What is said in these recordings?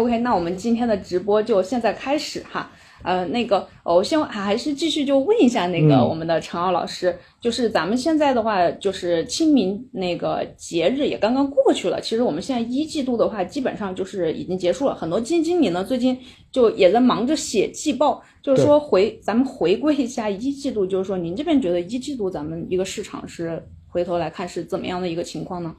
OK，那我们今天的直播就现在开始哈。呃，那个，我先还是继续就问一下那个我们的陈奥老师，就是咱们现在的话，就是清明那个节日也刚刚过去了。其实我们现在一季度的话，基本上就是已经结束了。很多基金经理呢，最近就也在忙着写季报，就是说回咱们回归一下一季度，就是说您这边觉得一季度咱们一个市场是回头来看是怎么样的一个情况呢？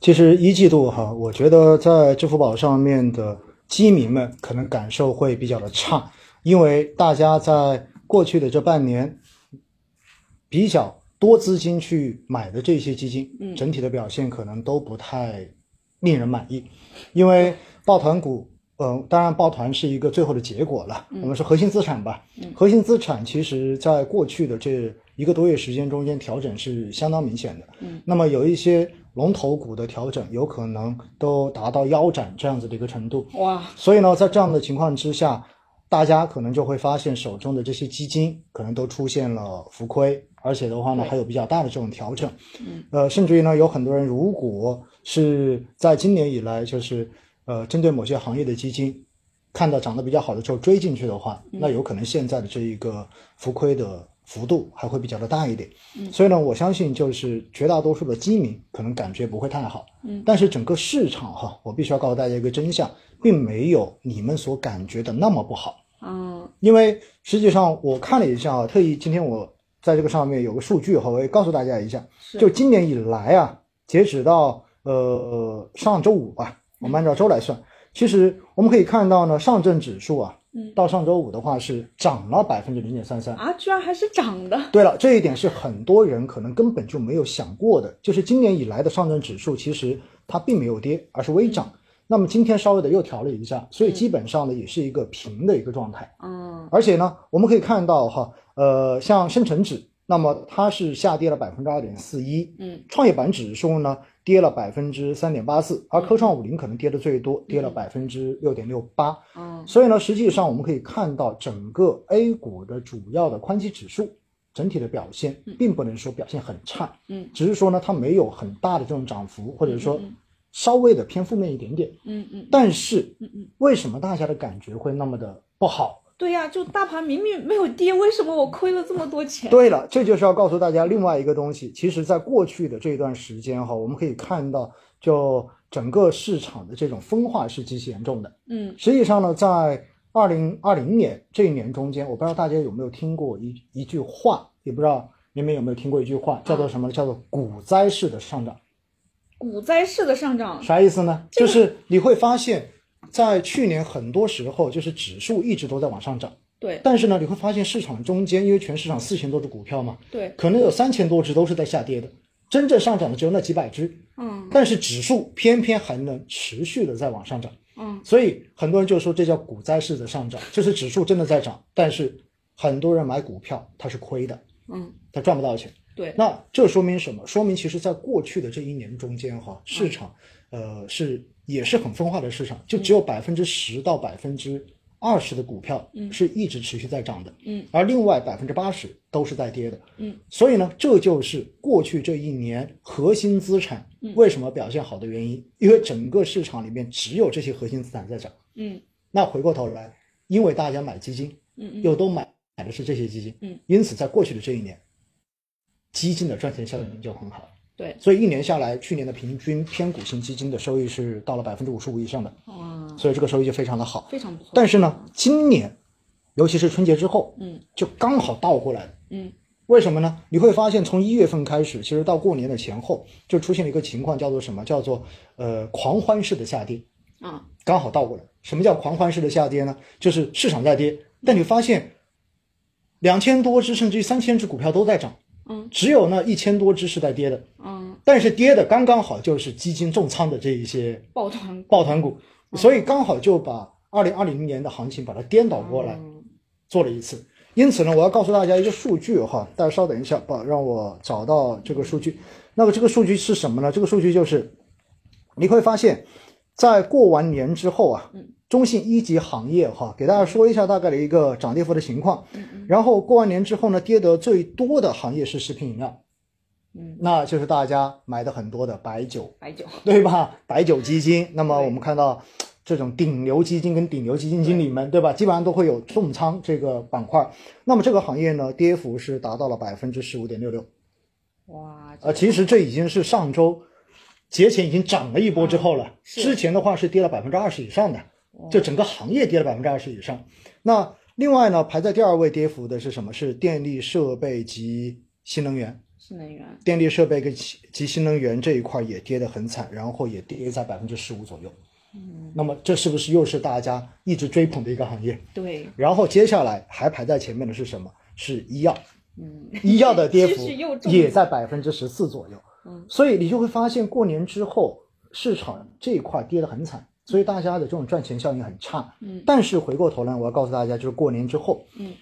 其实一季度哈，我觉得在支付宝上面的基民们可能感受会比较的差。因为大家在过去的这半年比较多资金去买的这些基金，整体的表现可能都不太令人满意。因为抱团股，嗯，当然抱团是一个最后的结果了。我们说核心资产吧，核心资产其实在过去的这一个多月时间中间调整是相当明显的。那么有一些龙头股的调整，有可能都达到腰斩这样子的一个程度。哇！所以呢，在这样的情况之下。大家可能就会发现手中的这些基金可能都出现了浮亏，而且的话呢还有比较大的这种调整，嗯，呃，甚至于呢有很多人如果是在今年以来就是呃针对某些行业的基金看到涨得比较好的时候追进去的话，那有可能现在的这一个浮亏的幅度还会比较的大一点，嗯，所以呢我相信就是绝大多数的基民可能感觉不会太好，嗯，但是整个市场哈，我必须要告诉大家一个真相，并没有你们所感觉的那么不好。嗯，因为实际上我看了一下啊，特意今天我在这个上面有个数据哈，我也告诉大家一下，就今年以来啊，截止到呃上周五吧，我们按照周来算，其实我们可以看到呢，上证指数啊，到上周五的话是涨了百分之零点三三啊，居然还是涨的。对了，这一点是很多人可能根本就没有想过的，就是今年以来的上证指数其实它并没有跌，而是微涨。那么今天稍微的又调了一下，所以基本上呢也是一个平的一个状态。嗯，而且呢，我们可以看到哈，呃，像深成指，那么它是下跌了百分之二点四一。嗯，创业板指数呢跌了百分之三点八四，而科创五零可能跌的最多，跌了百分之六点六八。嗯，所以呢，实际上我们可以看到整个 A 股的主要的宽基指数整体的表现，并不能说表现很差。嗯，只是说呢，它没有很大的这种涨幅，或者说。稍微的偏负面一点点，嗯嗯，但是，嗯嗯，为什么大家的感觉会那么的不好？对呀，就大盘明明没有跌，为什么我亏了这么多钱？对了，这就是要告诉大家另外一个东西。其实，在过去的这一段时间哈，我们可以看到，就整个市场的这种分化是极其严重的。嗯，实际上呢，在二零二零年这一年中间，我不知道大家有没有听过一一句话，也不知道你们有没有听过一句话，叫做什么？叫做股灾式的上涨。股灾式的上涨啥意思呢？就是你会发现，在去年很多时候，就是指数一直都在往上涨。对。但是呢，你会发现市场中间，因为全市场四千多只股票嘛，对，可能有三千多只都是在下跌的，真正上涨的只有那几百只。嗯。但是指数偏偏还能持续的在往上涨。嗯。所以很多人就说这叫股灾式的上涨，就是指数真的在涨，但是很多人买股票它是亏的。嗯。他赚不到钱。对，那这说明什么？说明其实，在过去的这一年中间，哈，市场，呃，是也是很分化的市场，就只有百分之十到百分之二十的股票是一直持续在涨的，嗯，而另外百分之八十都是在跌的，嗯，所以呢，这就是过去这一年核心资产为什么表现好的原因，因为整个市场里面只有这些核心资产在涨，嗯，那回过头来，因为大家买基金，嗯，又都买买的是这些基金，嗯，因此在过去的这一年。基金的赚钱效应就很好，对，所以一年下来，去年的平均偏股型基金的收益是到了百分之五十五以上的，哇，所以这个收益就非常的好，非常不错。但是呢，今年，尤其是春节之后，嗯，就刚好倒过来了，嗯，为什么呢？你会发现从一月份开始，其实到过年的前后，就出现了一个情况，叫做什么？叫做呃狂欢式的下跌，啊，刚好倒过来。什么叫狂欢式的下跌呢？就是市场在跌，但你发现两千多只甚至于三千只股票都在涨。嗯，只有那一千多只是在跌的，嗯，但是跌的刚刚好就是基金重仓的这一些抱团抱团股，所以刚好就把二零二零年的行情把它颠倒过来做了一次。因此呢，我要告诉大家一个数据哈，大家稍等一下，吧，让我找到这个数据。那么这个数据是什么呢？这个数据就是你会发现，在过完年之后啊，中信一级行业哈，给大家说一下大概的一个涨跌幅的情况。然后过完年之后呢，跌得最多的行业是食品饮料，嗯，那就是大家买的很多的白酒，白酒，对吧？白酒基金。那么我们看到，这种顶流基金跟顶流基金经理们，对吧？基本上都会有重仓这个板块。那么这个行业呢，跌幅是达到了百分之十五点六六。哇，呃，其实这已经是上周节前已经涨了一波之后了。是之前的话是跌了百分之二十以上的，就整个行业跌了百分之二十以上。那另外呢，排在第二位跌幅的是什么？是电力设备及新能源。新能源，电力设备跟及及新能源这一块也跌得很惨，然后也跌在百分之十五左右。嗯，那么这是不是又是大家一直追捧的一个行业？对，然后接下来还排在前面的是什么？是医药。嗯，医药的跌 幅也在百分之十四左右。嗯，所以你就会发现过年之后市场这一块跌得很惨，所以大家的这种赚钱效应很差。嗯，但是回过头来，我要告诉大家，就是过年之后，嗯，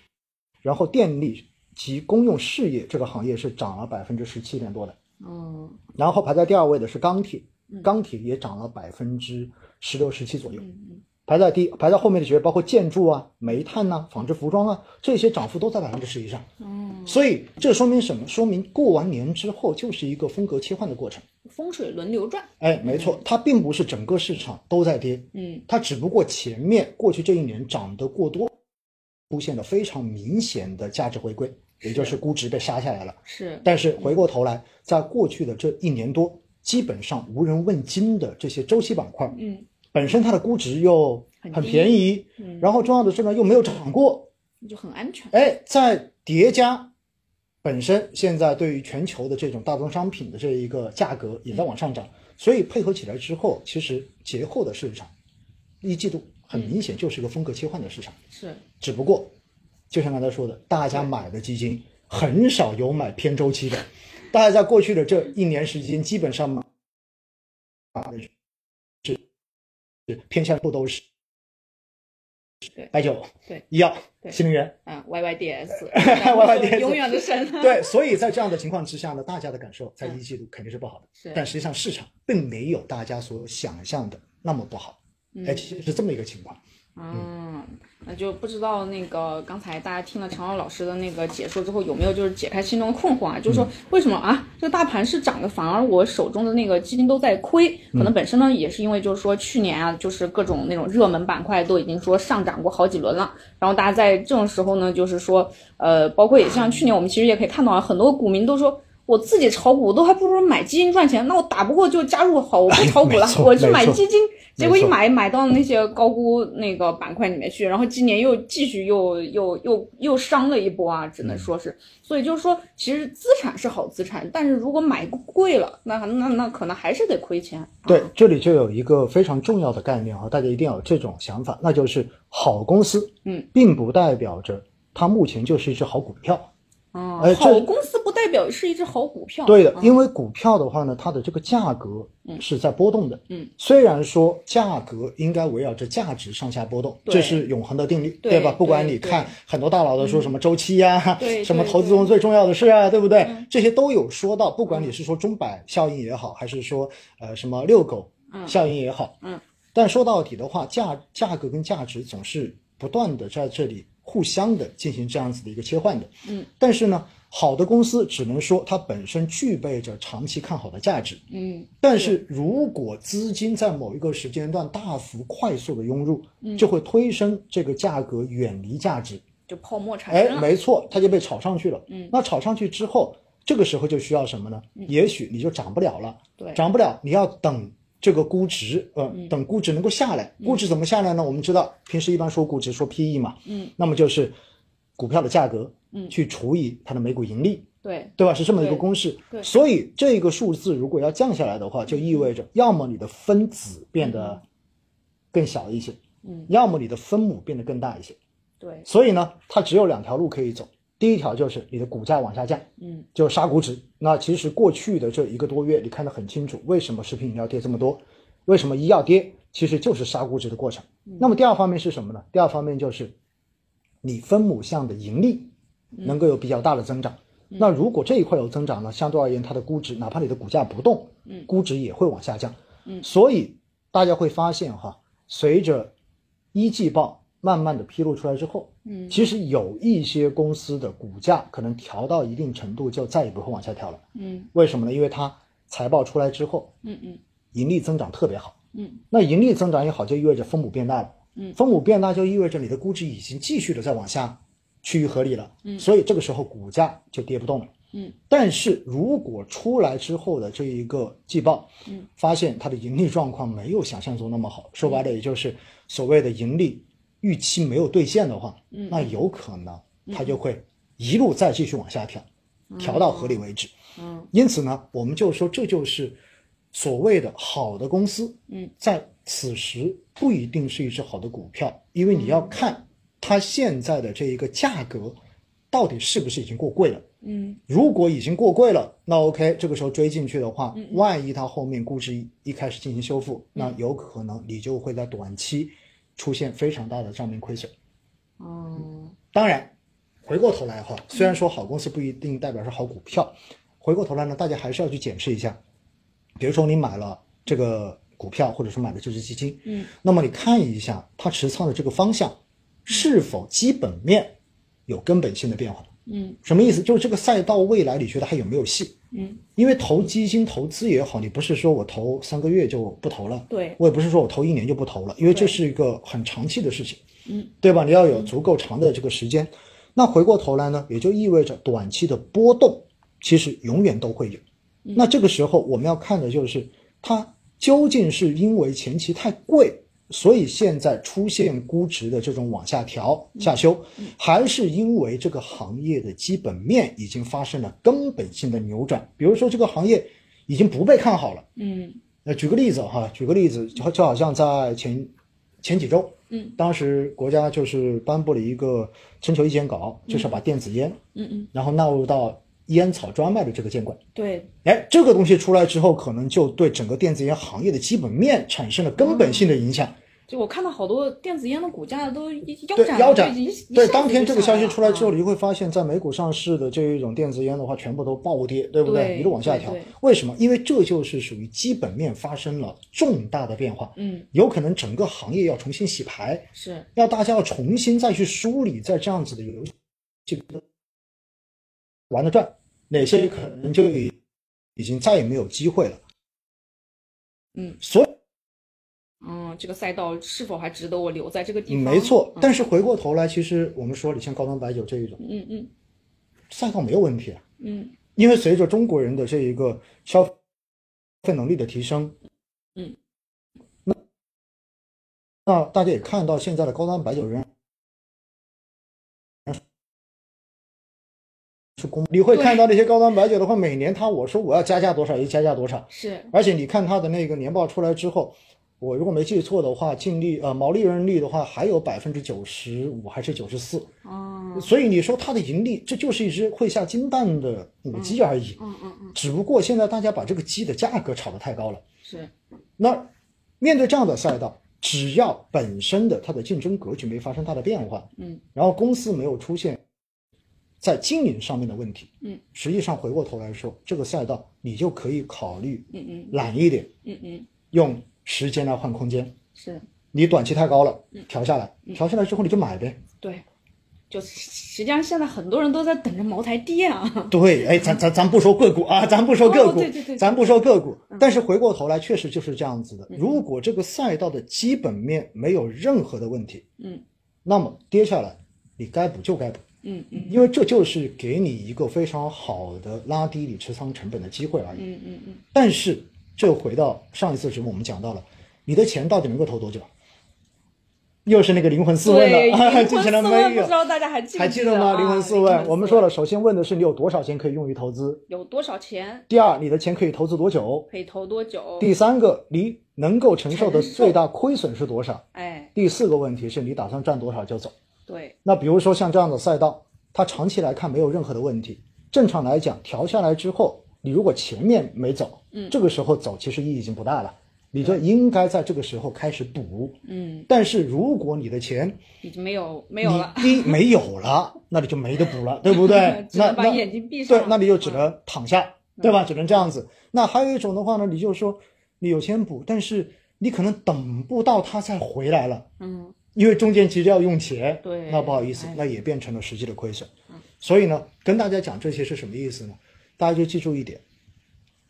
然后电力及公用事业这个行业是涨了百分之十七点多的。嗯，然后排在第二位的是钢铁，钢铁也涨了百分之十六、十七左右。排在第排在后面的企业包括建筑啊、煤炭呐、纺织服装啊，这些涨幅都在百分之十以上。嗯，所以这说明什么？说明过完年之后就是一个风格切换的过程。风水轮流转，哎，没错，它并不是整个市场都在跌，嗯，它只不过前面过去这一年涨得过多，出现了非常明显的价值回归，也就是估值被杀下来了。是，但是回过头来，在过去的这一年多，基本上无人问津的这些周期板块，嗯，本身它的估值又很便宜，嗯然后重要的是呢又没有涨过，就很安全。哎，在叠加本身现在对于全球的这种大宗商品的这一个价格也在往上涨，所以配合起来之后，其实节后的市场一季度很明显就是一个风格切换的市场，是，只不过就像刚才说的，大家买的基金很少有买偏周期的，大家在过去的这一年时间基本上买啊是是偏向不都是对白酒、对医药、对新能源。啊，YYDS，YYDS 永远的神。对，所以在这样的情况之下呢，大家的感受在一季度肯定是不好的。是但实际上市场并没有大家所想象的那么不好。哎，其实是这么一个情况。嗯，那就不知道那个刚才大家听了常老老师的那个解说之后，有没有就是解开心中的困惑啊？就是说为什么啊这个大盘是涨的，反而我手中的那个基金都在亏？可能本身呢也是因为就是说去年啊，就是各种那种热门板块都已经说上涨过好几轮了，然后大家在这种时候呢，就是说呃，包括也像去年我们其实也可以看到啊，很多股民都说。我自己炒股都还不如买基金赚钱，那我打不过就加入好，我不炒股了我去买基金。结果一买买到那些高估那个板块里面去，然后今年又继续又又又又伤了一波啊，只能说是。所以就是说，其实资产是好资产，但是如果买贵了，那那那可能还是得亏钱。对啊，这里就有一个非常重要的概念啊，大家一定要有这种想法，那就是好公司，嗯，并不代表着它目前就是一只好股票。啊，哎好这公司不代表是一只好股票。对的，啊因为股票的话呢，它的这个价格是在波动的。嗯，虽然说价格应该围绕着价值上下波动，这是永恒的定律，对吧？不管你看很多大佬都说什么周期呀、对什么投资中最重要的事啊，对不对？这些都有说到，不管你是说钟摆效应也好，还是说呃什么遛狗效应也好，嗯，但说到底的话，价价格跟价值总是不断的在这里互相的进行这样子的一个切换的。嗯，但是呢，好的公司只能说它本身具备着长期看好的价值。嗯，但是如果资金在某一个时间段大幅快速的涌入，嗯就会推升这个价格远离价值。就泡沫产哎生，哎。没错，它就被炒上去了。嗯，那炒上去之后，这个时候就需要什么呢？也许你就涨不了了。对涨不了，你要等这个估值，呃，嗯等估值能够下来。估值怎么下来呢？我们知道，平时一般说估值说 PE 嘛，嗯，那么就是股票的价格，嗯去除以它的每股盈利，对对吧？是这么一个公式。对所以这个数字如果要降下来的话，就意味着要么你的分子变得更小一些，嗯，要么你的分母变得更大一些。对，所以呢，它只有两条路可以走。第一条就是你的股价往下降，嗯，就杀股指。那其实过去的这一个多月，你看得很清楚，为什么食品饮料跌这么多，为什么医药跌，其实就是杀股指的过程。那么第二方面是什么呢？第二方面就是你分母项的盈利能够有比较大的增长。那如果这一块有增长呢，相对而言，它的估值哪怕你的股价不动，嗯估值也会往下降。嗯所以大家会发现哈，随着一季报慢慢的披露出来之后，嗯其实有一些公司的股价可能调到一定程度就再也不会往下调了。嗯为什么呢？因为它财报出来之后，嗯嗯盈利增长特别好，嗯，那盈利增长也好，就意味着分母变大了。嗯，分母变大就意味着你的估值已经继续的在往下趋于合理了。嗯，所以这个时候股价就跌不动了。嗯，但是如果出来之后的这一个季报，嗯，发现它的盈利状况没有想象中那么好，说白了也就是所谓的盈利预期没有兑现的话，嗯，那有可能它就会一路再继续往下调，调到合理为止。嗯，因此呢，我们就说这就是所谓的好的公司，嗯，在此时不一定是一只好的股票，因为你要看它现在的这一个价格到底是不是已经过贵了。嗯。如果已经过贵了，那 OK，这个时候追进去的话，万一它后面估值一开始进行修复，那有可能你就会在短期出现非常大的账面亏损。哦当然，回过头来哈，虽然说好公司不一定代表是好股票，回过头来呢，大家还是要去检视一下。比如说你买了这个股票，或者说买了这只基金，嗯，那么你看一下它持仓的这个方向是否基本面有根本性的变化。嗯什么意思？就是这个赛道未来你觉得还有没有戏？嗯，因为投基金投资也好，你不是说我投三个月就不投了，对我也不是说我投一年就不投了，因为这是一个很长期的事情，嗯，对吧？你要有足够长的这个时间。那回过头来呢，也就意味着短期的波动其实永远都会有。那这个时候我们要看的就是它究竟是因为前期太贵，所以现在出现估值的这种往下调、下修，还是因为这个行业的基本面已经发生了根本性的扭转？比如说这个行业已经不被看好了。嗯那举个例子哈，举个例子，就就好像在前前几周，嗯，当时国家就是颁布了一个征求意见稿，就是把电子烟，嗯嗯，然后纳入到烟草专卖的这个监管。对，哎，这个东西出来之后，可能就对整个电子烟行业的基本面产生了根本性的影响。就我看到好多电子烟的股价都腰对斩，腰斩对，当天这个消息出来之后，你就会发现，在美股上市的这一种电子烟的话，全部都暴跌，对不对一路往下调。为什么？因为这就是属于基本面发生了重大的变化，嗯，有可能整个行业要重新洗牌，是要大家要重新再去梳理，在这样子的游戏这个玩得转，哪些可能就已已经再也没有机会了。嗯，所以嗯，这个赛道是否还值得我留在这个地方？没错嗯，但是回过头来，其实我们说，你像高端白酒这一种嗯嗯。赛道没有问题啊，嗯。因为随着中国人的这一个消费能力的提升，嗯，那那大家也看到现在的高端白酒仍然是公，你会看到那些高端白酒的话，每年它我说我要加价多少，一加价多少，是。而且你看它的那个年报出来之后，我如果没记错的话，净利呃毛利润率的话还有百分之九十五还是九十四，哦，所以你说它的盈利，这就是一只会下金蛋的母鸡而已。嗯嗯嗯，只不过现在大家把这个鸡的价格炒得太高了。是。那面对这样的赛道，只要本身的它的竞争格局没发生大的变化，嗯，然后公司没有出现在经营上面的问题，嗯，实际上回过头来说，这个赛道你就可以考虑嗯嗯。懒一点，嗯嗯。用时间来换空间。是你短期太高了，嗯调下来，调下来之后你就买呗。对，就实际上现在很多人都在等着茅台跌啊。对，哎，咱咱咱不说个股啊，咱不说个股，哦对对对咱不说个股。但是回过头来，确实就是这样子的。如果这个赛道的基本面没有任何的问题，嗯那么跌下来，你该补就该补，嗯嗯因为这就是给你一个非常好的拉低你持仓成本的机会而已。嗯嗯嗯，但是，这回到上一次节目我们讲到了，你的钱到底能够投多久？又是那个灵魂四问对，了，灵记起来魂四问没有不知？道大家还记不还记得吗？啊灵魂四问，我们说了，首先问的是你有多少钱可以用于投资。有多少钱第二，你的钱可以投资多久？可以投多久？第三个，你能够承受的最大亏损是多少？哎，第四个问题是你打算赚多少就走。对，那比如说像这样的赛道，它长期来看没有任何的问题。正常来讲，调下来之后，你如果前面没走，嗯这个时候走其实意义已经不大了，你就应该在这个时候开始补。嗯，但是如果你的钱已经没有没有了，你一没有了，那你就没得补了，对不对？那把眼睛闭上，对那你就只能躺下，对吧？只能这样子。那还有一种的话呢，你就说你有钱补，但是你可能等不到他再回来了，嗯因为中间其实要用钱，对那不好意思哎，那也变成了实际的亏损。所以呢，跟大家讲这些是什么意思呢？大家就记住一点，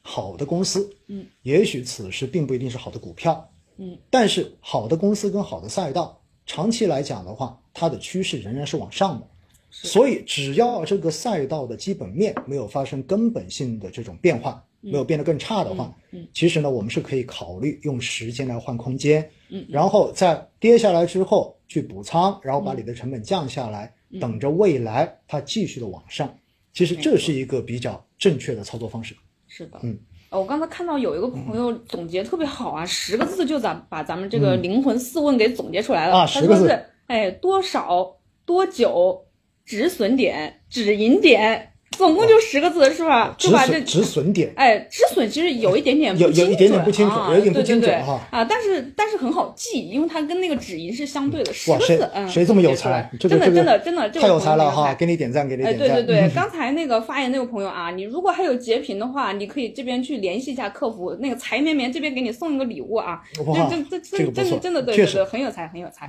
好的公司，嗯，也许此时并不一定是好的股票，嗯，但是好的公司跟好的赛道，长期来讲的话，它的趋势仍然是往上的。所以，只要这个赛道的基本面没有发生根本性的这种变化，没有变得更差的话，嗯，其实呢，我们是可以考虑用时间来换空间，嗯，然后在跌下来之后去补仓，然后把你的成本降下来，嗯。等着未来它继续的往上。其实这是一个比较正确的操作方式。是的，嗯。呃我刚才看到有一个朋友总结特别好啊，十个字就咱把咱们这个灵魂四问给总结出来了。啊10个字他说是，哎，多少、多久、止损点、止盈点，总共就十个字是吧？止损止损点，哎，止损其实有一点点有不精有一点点准不清楚啊有一点不对对对精准哈啊，但是但是很好记，因为它跟那个止盈是相对的，十个字，嗯，谁这么有才？真的真的真的这太有才了哈！给你点赞，给你哎，点赞。对对对，刚才那个发言那个朋友啊，你如果还有截屏的话，你可以这边去联系一下客服，那个财绵绵这边给你送一个礼物啊，哇这这这真真的真的对对对，很有才很有才。